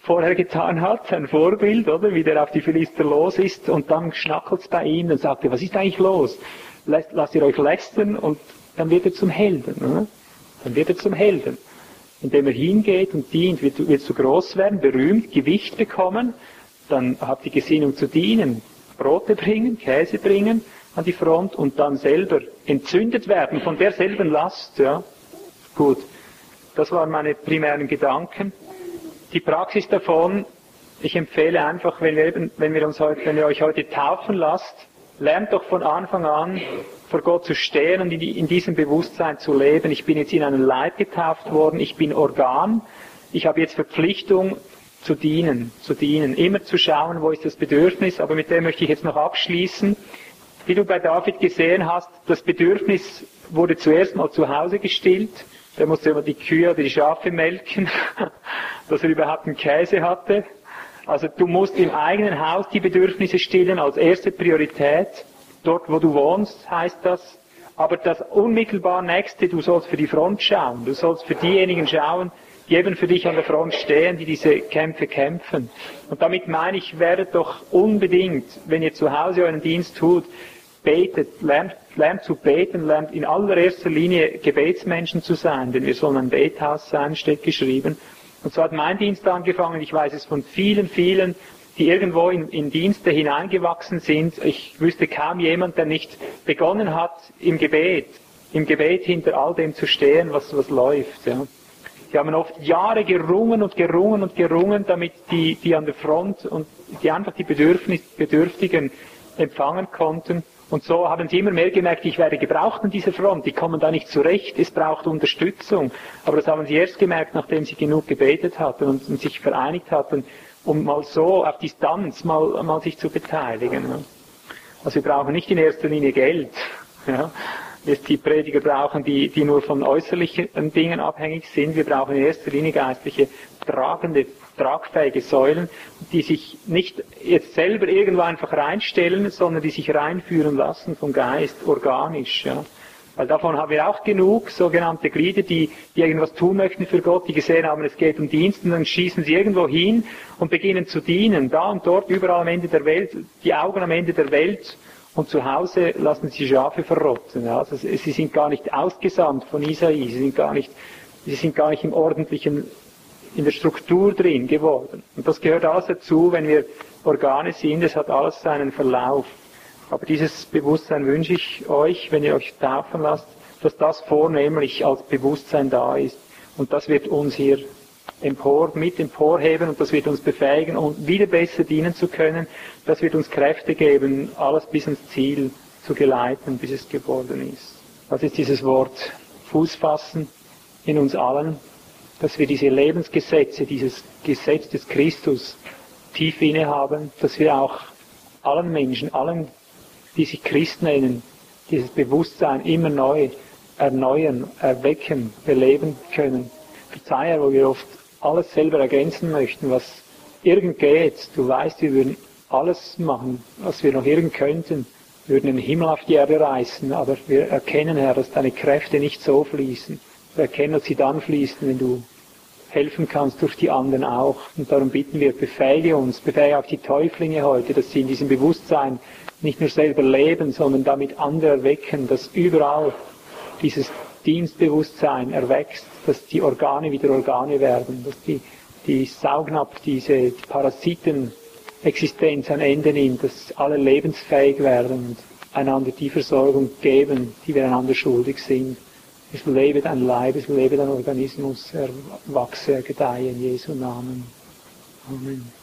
vorher getan hat, ein Vorbild, oder? Wie der auf die Philister los ist und dann schnackelt's bei ihm, dann sagt er, was ist eigentlich los? Lasst ihr euch lästern und dann wird er zum Helden, oder? Dann wird er zum Helden. Indem er hingeht und dient, wird, wird zu groß werden, berühmt, Gewicht bekommen, dann hat die Gesinnung zu dienen, Brote bringen, Käse bringen an die Front und dann selber entzündet werden von derselben Last, ja. Gut. Das waren meine primären Gedanken. Die Praxis davon, ich empfehle einfach, wenn wir, eben, wenn wir uns heute, wenn ihr euch heute taufen lasst, lernt doch von Anfang an vor Gott zu stehen und in diesem Bewusstsein zu leben. Ich bin jetzt in einen Leib getauft worden, ich bin Organ, ich habe jetzt Verpflichtung zu dienen, zu dienen, immer zu schauen, wo ist das Bedürfnis, aber mit dem möchte ich jetzt noch abschließen. Wie du bei David gesehen hast, das Bedürfnis wurde zuerst mal zu Hause gestillt, der musste immer die Kühe oder die Schafe melken, dass er überhaupt einen Käse hatte. Also du musst im eigenen Haus die Bedürfnisse stillen als erste Priorität dort wo du wohnst, heißt das. Aber das unmittelbar nächste, du sollst für die Front schauen. Du sollst für diejenigen schauen, die eben für dich an der Front stehen, die diese Kämpfe kämpfen. Und damit meine ich, werdet doch unbedingt, wenn ihr zu Hause euren Dienst tut, betet, lernt, lernt zu beten, lernt in allererster Linie Gebetsmenschen zu sein, denn wir sollen ein Bethaus sein, steht geschrieben. Und so hat mein Dienst angefangen, ich weiß es von vielen, vielen, die irgendwo in, in Dienste hineingewachsen sind. Ich wüsste kaum jemand, der nicht begonnen hat, im Gebet, im Gebet hinter all dem zu stehen, was, was läuft. Ja. Die haben oft Jahre gerungen und gerungen und gerungen, damit die, die an der Front und die einfach die Bedürfnis, Bedürftigen empfangen konnten. Und so haben sie immer mehr gemerkt, ich werde gebraucht an dieser Front, die kommen da nicht zurecht, es braucht Unterstützung. Aber das haben sie erst gemerkt, nachdem sie genug gebetet hatten und, und sich vereinigt hatten um mal so auf Distanz mal, mal sich zu beteiligen. Also wir brauchen nicht in erster Linie Geld. Ja. Wir die Prediger brauchen, die, die nur von äußerlichen Dingen abhängig sind. Wir brauchen in erster Linie geistliche, tragende, tragfähige Säulen, die sich nicht jetzt selber irgendwo einfach reinstellen, sondern die sich reinführen lassen vom Geist, organisch. Ja. Weil davon haben wir auch genug sogenannte Glieder, die, die irgendwas tun möchten für Gott, die gesehen haben, es geht um Dienst und dann schießen sie irgendwo hin und beginnen zu dienen. Da und dort, überall am Ende der Welt, die Augen am Ende der Welt und zu Hause lassen sie Schafe verrotten. Also sie sind gar nicht ausgesandt von Isai, sie sind gar nicht, sie sind gar nicht im ordentlichen, in der Struktur drin geworden. Und das gehört alles dazu, wenn wir Organe sind, es hat alles seinen Verlauf. Aber dieses Bewusstsein wünsche ich euch, wenn ihr euch taufen lasst, dass das vornehmlich als Bewusstsein da ist. Und das wird uns hier empor, mit emporheben und das wird uns befähigen, um wieder besser dienen zu können. Das wird uns Kräfte geben, alles bis ins Ziel zu geleiten, bis es geworden ist. Das ist dieses Wort Fuß fassen in uns allen, dass wir diese Lebensgesetze, dieses Gesetz des Christus tief innehaben, dass wir auch allen Menschen, allen die sich Christ nennen, dieses Bewusstsein immer neu erneuern, erwecken, beleben können. Verzeihe, wo wir oft alles selber ergänzen möchten, was irgend geht, du weißt, wir würden alles machen, was wir noch irgend könnten, wir würden den Himmel auf die Erde reißen, aber wir erkennen, Herr, dass deine Kräfte nicht so fließen. Wir erkennen, dass sie dann fließen, wenn du helfen kannst durch die anderen auch. Und darum bitten wir, befähige uns, befähige auch die Täuflinge heute, dass sie in diesem Bewusstsein nicht nur selber leben, sondern damit andere erwecken, dass überall dieses Dienstbewusstsein erwächst, dass die Organe wieder Organe werden, dass die, die Saugnapf, diese Parasitenexistenz ein Ende nimmt, dass alle lebensfähig werden und einander die Versorgung geben, die wir einander schuldig sind. Es lebe dein Leib, es lebe dein Organismus, er wachse, er gedeihe in Jesu Namen. Amen.